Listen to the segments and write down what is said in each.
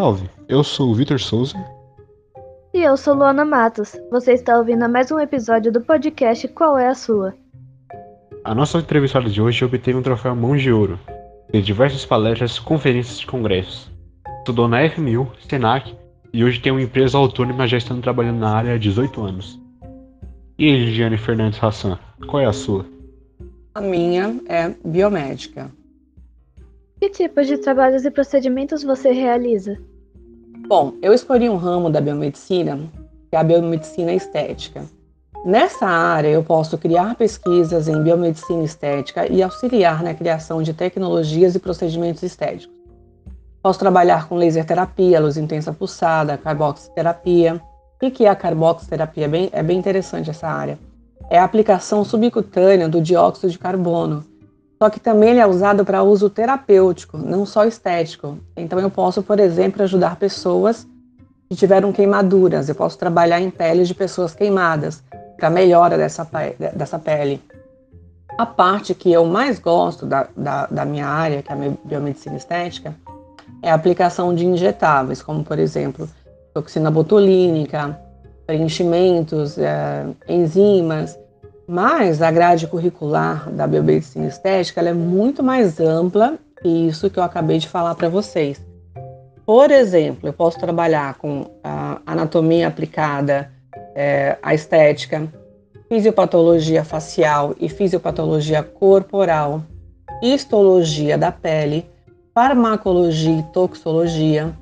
Salve, eu sou o Vitor Souza. E eu sou Luana Matos. Você está ouvindo mais um episódio do podcast Qual é a Sua? A nossa entrevistada de hoje obteve um troféu Mão de Ouro, de diversas palestras, conferências e congressos. Estudou na FMU, Senac e hoje tem uma empresa autônoma já estando trabalhando na área há 18 anos. E aí, Ligiane Fernandes Hassan, qual é a sua? A minha é biomédica. Que tipos de trabalhos e procedimentos você realiza? Bom, eu escolhi um ramo da biomedicina, que é a biomedicina estética. Nessa área, eu posso criar pesquisas em biomedicina estética e auxiliar na criação de tecnologias e procedimentos estéticos. Posso trabalhar com laser terapia, luz intensa pulsada, carboxiterapia. O que é a carboxiterapia? É é bem interessante essa área. É a aplicação subcutânea do dióxido de carbono, só que também ele é usado para uso terapêutico, não só estético. Então eu posso, por exemplo, ajudar pessoas que tiveram queimaduras. Eu posso trabalhar em peles de pessoas queimadas para melhora dessa, dessa pele. A parte que eu mais gosto da, da, da minha área, que é a biomedicina estética, é a aplicação de injetáveis, como por exemplo toxina botulínica, preenchimentos, é, enzimas, mas a grade curricular da biomedicina estética é muito mais ampla que isso que eu acabei de falar para vocês. Por exemplo, eu posso trabalhar com a anatomia aplicada é, à estética, fisiopatologia facial e fisiopatologia corporal, histologia da pele, farmacologia e toxologia,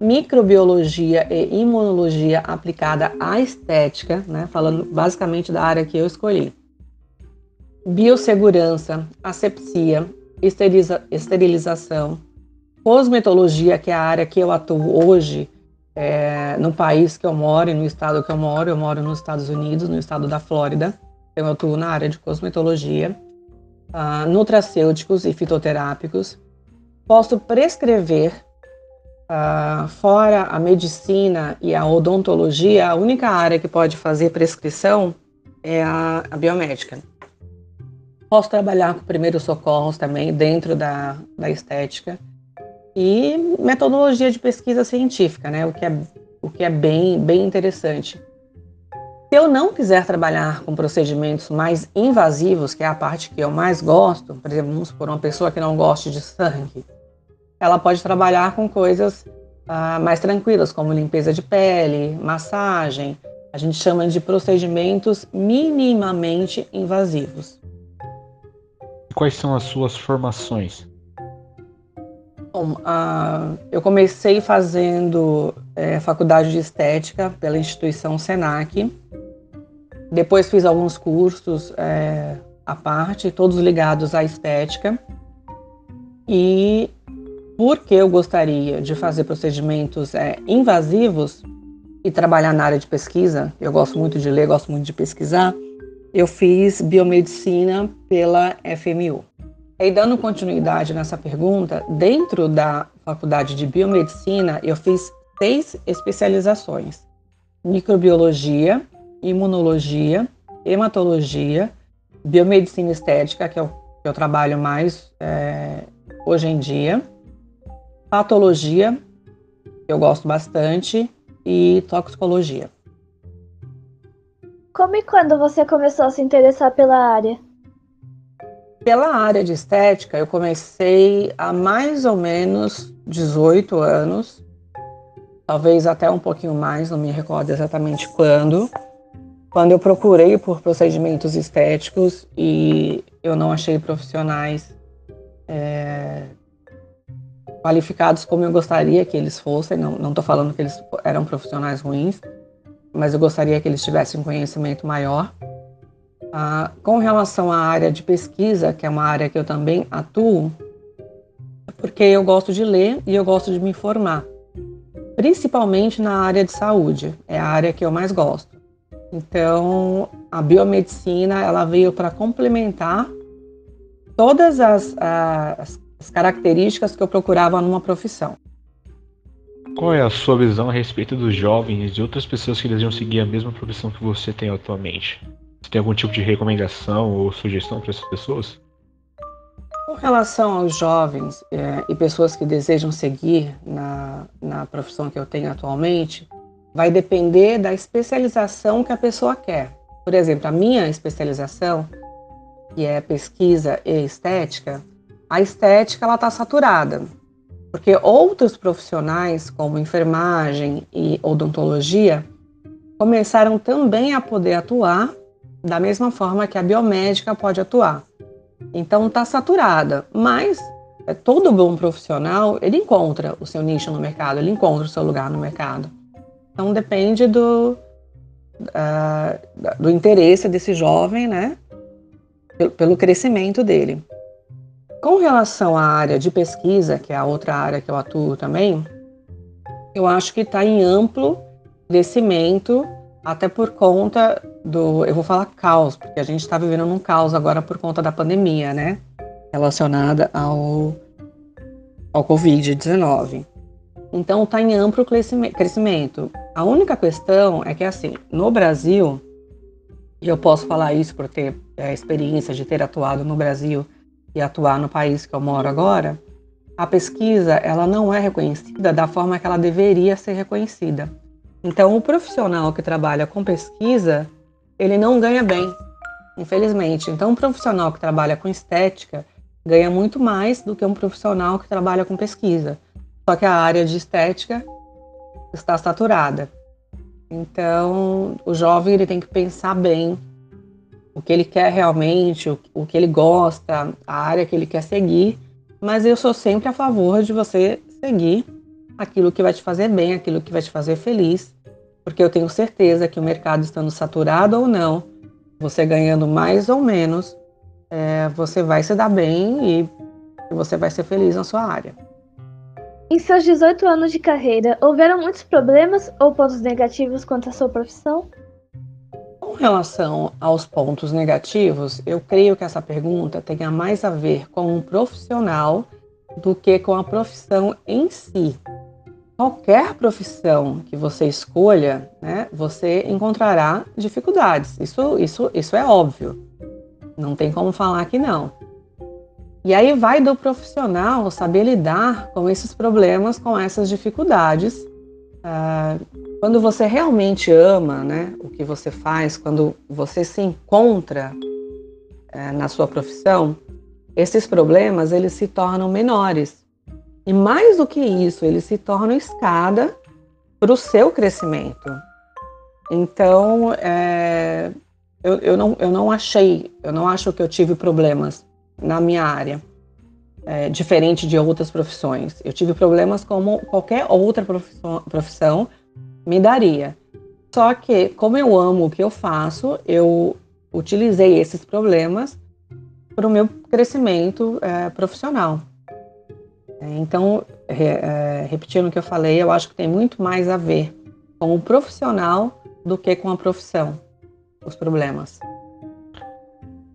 microbiologia e imunologia aplicada à estética, né, falando basicamente da área que eu escolhi. Biossegurança, asepsia, esteriliza, esterilização, cosmetologia, que é a área que eu atuo hoje é, no país que eu moro e no estado que eu moro. Eu moro nos Estados Unidos, no estado da Flórida. Então, eu atuo na área de cosmetologia, uh, nutracêuticos e fitoterápicos. Posso prescrever Uh, fora a medicina e a odontologia, a única área que pode fazer prescrição é a, a biomédica. Posso trabalhar com primeiros socorros também dentro da, da estética e metodologia de pesquisa científica, né? O que é, o que é bem, bem interessante. Se eu não quiser trabalhar com procedimentos mais invasivos, que é a parte que eu mais gosto, por exemplo, vamos por uma pessoa que não goste de sangue, ela pode trabalhar com coisas uh, mais tranquilas, como limpeza de pele, massagem. A gente chama de procedimentos minimamente invasivos. Quais são as suas formações? Bom, uh, eu comecei fazendo é, faculdade de estética pela instituição Senac. Depois fiz alguns cursos é, à parte, todos ligados à estética. E porque eu gostaria de fazer procedimentos é, invasivos e trabalhar na área de pesquisa, eu gosto muito de ler, gosto muito de pesquisar, eu fiz biomedicina pela FMU. E dando continuidade nessa pergunta, dentro da faculdade de biomedicina, eu fiz seis especializações: microbiologia, imunologia, hematologia, biomedicina estética, que é o que eu trabalho mais é, hoje em dia, patologia, eu gosto bastante, e toxicologia. Como e quando você começou a se interessar pela área? Pela área de estética, eu comecei há mais ou menos 18 anos, talvez até um pouquinho mais, não me recordo exatamente quando. Quando eu procurei por procedimentos estéticos e eu não achei profissionais é, qualificados como eu gostaria que eles fossem. Não estou falando que eles eram profissionais ruins, mas eu gostaria que eles tivessem um conhecimento maior. Ah, com relação à área de pesquisa, que é uma área que eu também atuo, é porque eu gosto de ler e eu gosto de me informar, principalmente na área de saúde, é a área que eu mais gosto. Então, a biomedicina ela veio para complementar todas as, as as características que eu procurava numa profissão. Qual é a sua visão a respeito dos jovens e outras pessoas que desejam seguir a mesma profissão que você tem atualmente? Você tem algum tipo de recomendação ou sugestão para essas pessoas? Com relação aos jovens é, e pessoas que desejam seguir na, na profissão que eu tenho atualmente, vai depender da especialização que a pessoa quer. Por exemplo, a minha especialização, que é pesquisa e estética, a estética ela está saturada, porque outros profissionais, como enfermagem e odontologia, começaram também a poder atuar da mesma forma que a biomédica pode atuar. Então está saturada, mas é, todo bom profissional ele encontra o seu nicho no mercado, ele encontra o seu lugar no mercado. Então depende do, uh, do interesse desse jovem, né? Pelo, pelo crescimento dele. Com relação à área de pesquisa, que é a outra área que eu atuo também, eu acho que está em amplo crescimento, até por conta do, eu vou falar caos, porque a gente está vivendo num caos agora por conta da pandemia, né? Relacionada ao, ao Covid-19. Então está em amplo crescimento. A única questão é que assim, no Brasil, e eu posso falar isso por ter a é, experiência de ter atuado no Brasil e atuar no país que eu moro agora, a pesquisa ela não é reconhecida da forma que ela deveria ser reconhecida. Então, o profissional que trabalha com pesquisa, ele não ganha bem, infelizmente. Então, um profissional que trabalha com estética ganha muito mais do que um profissional que trabalha com pesquisa. Só que a área de estética está saturada. Então, o jovem ele tem que pensar bem o que ele quer realmente, o, o que ele gosta, a área que ele quer seguir. Mas eu sou sempre a favor de você seguir aquilo que vai te fazer bem, aquilo que vai te fazer feliz, porque eu tenho certeza que o mercado estando saturado ou não, você ganhando mais ou menos, é, você vai se dar bem e você vai ser feliz na sua área. Em seus 18 anos de carreira, houveram muitos problemas ou pontos negativos quanto à sua profissão? Relação aos pontos negativos, eu creio que essa pergunta tenha mais a ver com um profissional do que com a profissão em si qualquer profissão que você escolha, né, você encontrará dificuldades. Isso, isso, isso é óbvio. Não tem como falar que não. E aí vai do profissional saber lidar com esses problemas, com essas dificuldades. Uh, quando você realmente ama né, o que você faz, quando você se encontra uh, na sua profissão, esses problemas eles se tornam menores. E mais do que isso, ele se torna escada para o seu crescimento. Então, é, eu, eu, não, eu não achei, eu não acho que eu tive problemas na minha área, é, diferente de outras profissões. Eu tive problemas como qualquer outra profissão, profissão me daria. Só que, como eu amo o que eu faço, eu utilizei esses problemas para o meu crescimento é, profissional. Então, é, repetindo o que eu falei, eu acho que tem muito mais a ver com o profissional do que com a profissão, os problemas.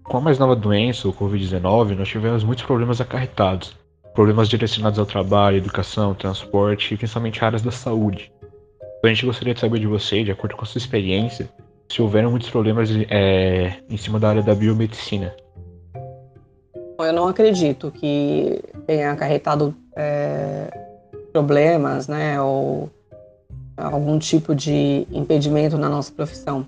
Com a mais nova doença, o Covid-19, nós tivemos muitos problemas acarretados. Problemas direcionados ao trabalho, educação, transporte e principalmente áreas da saúde. Então a gente gostaria de saber de você, de acordo com a sua experiência, se houveram muitos problemas é, em cima da área da biomedicina. Eu não acredito que tenha acarretado é, problemas, né, ou algum tipo de impedimento na nossa profissão.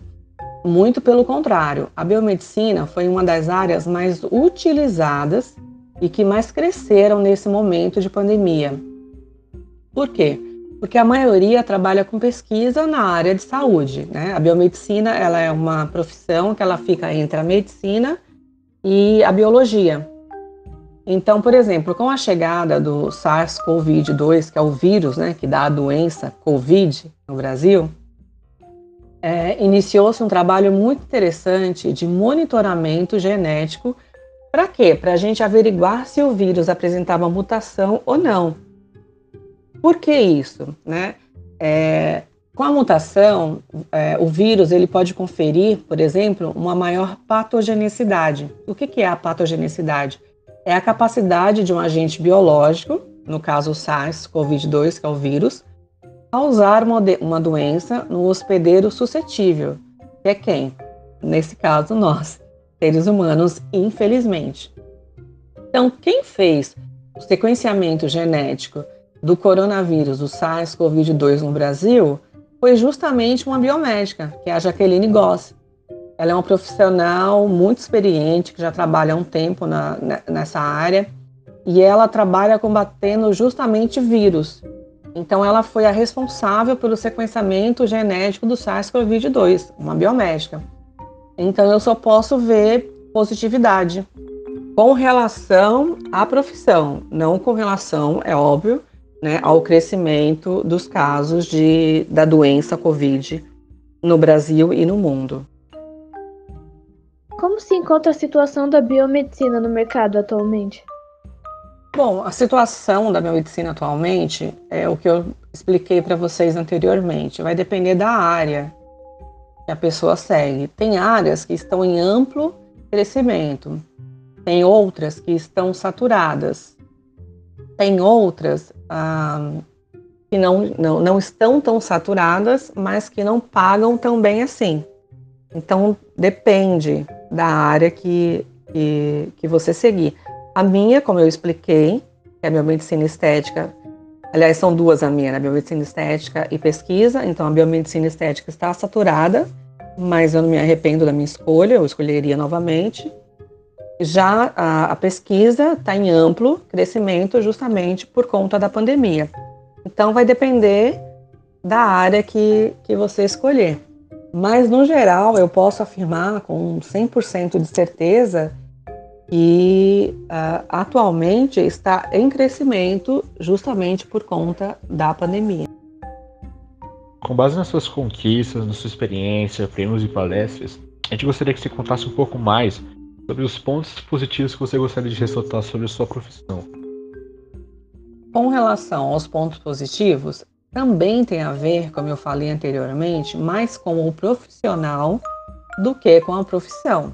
Muito pelo contrário, a biomedicina foi uma das áreas mais utilizadas e que mais cresceram nesse momento de pandemia. Por quê? Porque a maioria trabalha com pesquisa na área de saúde. Né? A biomedicina ela é uma profissão que ela fica entre a medicina e a biologia. Então, por exemplo, com a chegada do SARS-CoV-2, que é o vírus né, que dá a doença COVID no Brasil, é, iniciou-se um trabalho muito interessante de monitoramento genético. Para quê? Para a gente averiguar se o vírus apresentava mutação ou não. Por que isso? Né? É, com a mutação, é, o vírus ele pode conferir, por exemplo, uma maior patogenicidade. O que, que é a patogenicidade? é a capacidade de um agente biológico, no caso o SARS-CoV-2, que é o vírus, causar uma, uma doença no hospedeiro suscetível, que é quem? Nesse caso, nós, seres humanos, infelizmente. Então, quem fez o sequenciamento genético do coronavírus, do SARS-CoV-2 no Brasil, foi justamente uma biomédica, que é a Jaqueline Goss. Ela é uma profissional muito experiente, que já trabalha há um tempo na, nessa área, e ela trabalha combatendo justamente vírus. Então, ela foi a responsável pelo sequenciamento genético do SARS-CoV-2, uma biomédica. Então, eu só posso ver positividade com relação à profissão, não com relação, é óbvio, né, ao crescimento dos casos de, da doença Covid no Brasil e no mundo. Como se encontra a situação da biomedicina no mercado atualmente? Bom, a situação da biomedicina atualmente é o que eu expliquei para vocês anteriormente. Vai depender da área que a pessoa segue. Tem áreas que estão em amplo crescimento, tem outras que estão saturadas, tem outras ah, que não, não, não estão tão saturadas, mas que não pagam tão bem assim. Então, depende da área que, que, que você seguir. A minha, como eu expliquei, que é a biomedicina estética, aliás, são duas a minha, né? biomedicina estética e pesquisa. Então, a biomedicina estética está saturada, mas eu não me arrependo da minha escolha, eu escolheria novamente. Já a, a pesquisa está em amplo crescimento justamente por conta da pandemia. Então vai depender da área que, que você escolher. Mas no geral eu posso afirmar com 100% de certeza que uh, atualmente está em crescimento justamente por conta da pandemia. Com base nas suas conquistas, na sua experiência, prêmios e palestras, a gente gostaria que você contasse um pouco mais sobre os pontos positivos que você gostaria de ressaltar sobre a sua profissão. Com relação aos pontos positivos, também tem a ver, como eu falei anteriormente, mais com o profissional do que com a profissão.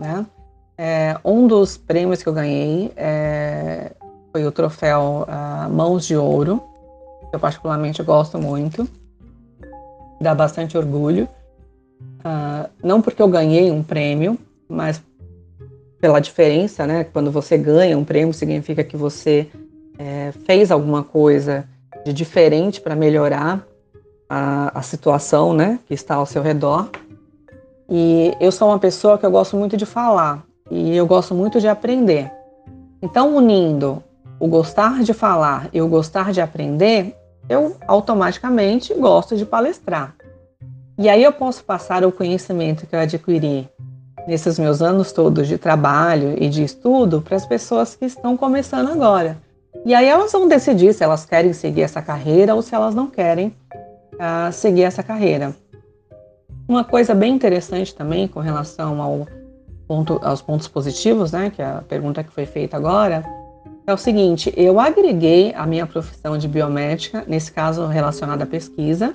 Né? É, um dos prêmios que eu ganhei é, foi o troféu uh, Mãos de Ouro, que eu particularmente gosto muito, dá bastante orgulho. Uh, não porque eu ganhei um prêmio, mas pela diferença, né? Quando você ganha um prêmio, significa que você é, fez alguma coisa de diferente para melhorar a, a situação, né? Que está ao seu redor. E eu sou uma pessoa que eu gosto muito de falar e eu gosto muito de aprender. Então, unindo o gostar de falar e o gostar de aprender, eu automaticamente gosto de palestrar. E aí eu posso passar o conhecimento que eu adquiri nesses meus anos todos de trabalho e de estudo para as pessoas que estão começando agora. E aí elas vão decidir se elas querem seguir essa carreira ou se elas não querem uh, seguir essa carreira. Uma coisa bem interessante também com relação ao ponto, aos pontos positivos, né, que é a pergunta que foi feita agora, é o seguinte: eu agreguei a minha profissão de biomédica, nesse caso relacionada à pesquisa,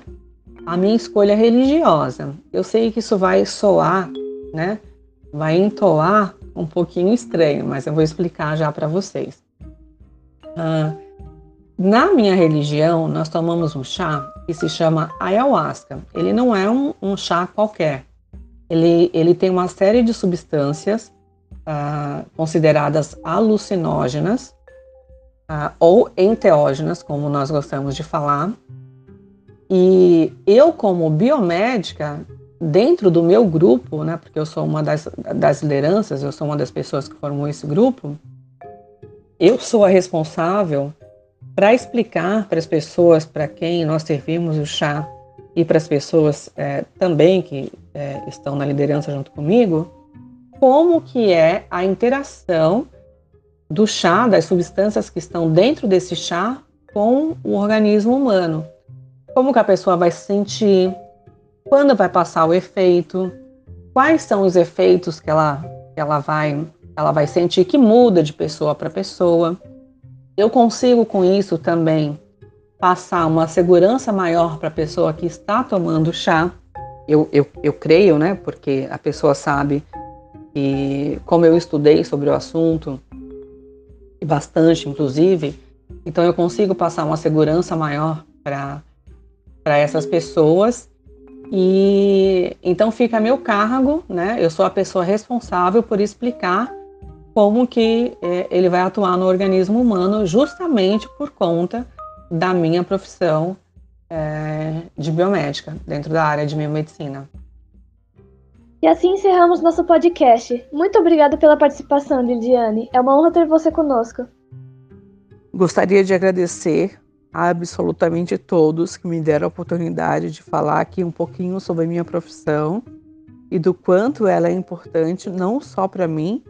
a minha escolha religiosa. Eu sei que isso vai soar, né? vai entoar um pouquinho estranho, mas eu vou explicar já para vocês. Ah, na minha religião, nós tomamos um chá que se chama ayahuasca. Ele não é um, um chá qualquer. Ele, ele tem uma série de substâncias ah, consideradas alucinógenas ah, ou enteógenas, como nós gostamos de falar. E eu, como biomédica, dentro do meu grupo, né, porque eu sou uma das, das lideranças, eu sou uma das pessoas que formou esse grupo, eu sou a responsável para explicar para as pessoas para quem nós servimos o chá e para as pessoas é, também que é, estão na liderança junto comigo, como que é a interação do chá, das substâncias que estão dentro desse chá com o organismo humano. Como que a pessoa vai se sentir, quando vai passar o efeito, quais são os efeitos que ela, que ela, vai, ela vai sentir que muda de pessoa para pessoa. Eu consigo com isso também passar uma segurança maior para a pessoa que está tomando chá. Eu, eu, eu creio, né? Porque a pessoa sabe e como eu estudei sobre o assunto, e bastante inclusive, então eu consigo passar uma segurança maior para essas pessoas e então fica meu cargo, né? Eu sou a pessoa responsável por explicar como que é, ele vai atuar no organismo humano justamente por conta da minha profissão é, de biomédica dentro da área de biomedicina. E assim encerramos nosso podcast. Muito obrigada pela participação, Lidiane. É uma honra ter você conosco. Gostaria de agradecer a absolutamente todos que me deram a oportunidade de falar aqui um pouquinho sobre a minha profissão e do quanto ela é importante, não só para mim,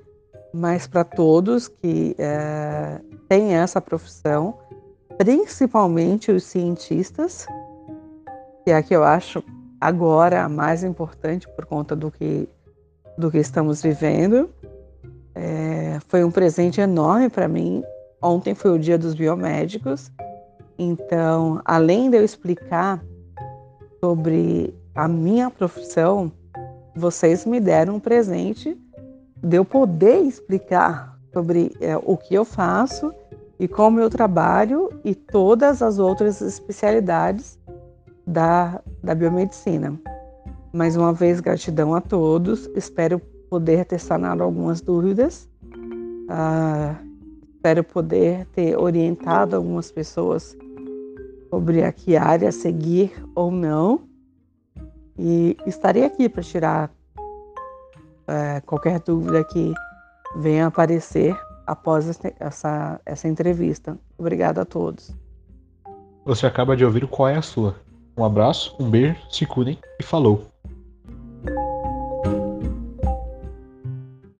mas para todos que é, têm essa profissão, principalmente os cientistas, que é a que eu acho agora a mais importante por conta do que, do que estamos vivendo. É, foi um presente enorme para mim. Ontem foi o dia dos biomédicos, então, além de eu explicar sobre a minha profissão, vocês me deram um presente de eu poder explicar sobre é, o que eu faço e como eu trabalho e todas as outras especialidades da, da biomedicina. Mais uma vez, gratidão a todos. Espero poder ter sanado algumas dúvidas. Ah, espero poder ter orientado algumas pessoas sobre a que área seguir ou não. E estarei aqui para tirar é, qualquer dúvida que venha aparecer após essa, essa entrevista. Obrigada a todos. Você acaba de ouvir qual é a sua. Um abraço, um beijo, se cuidem e falou!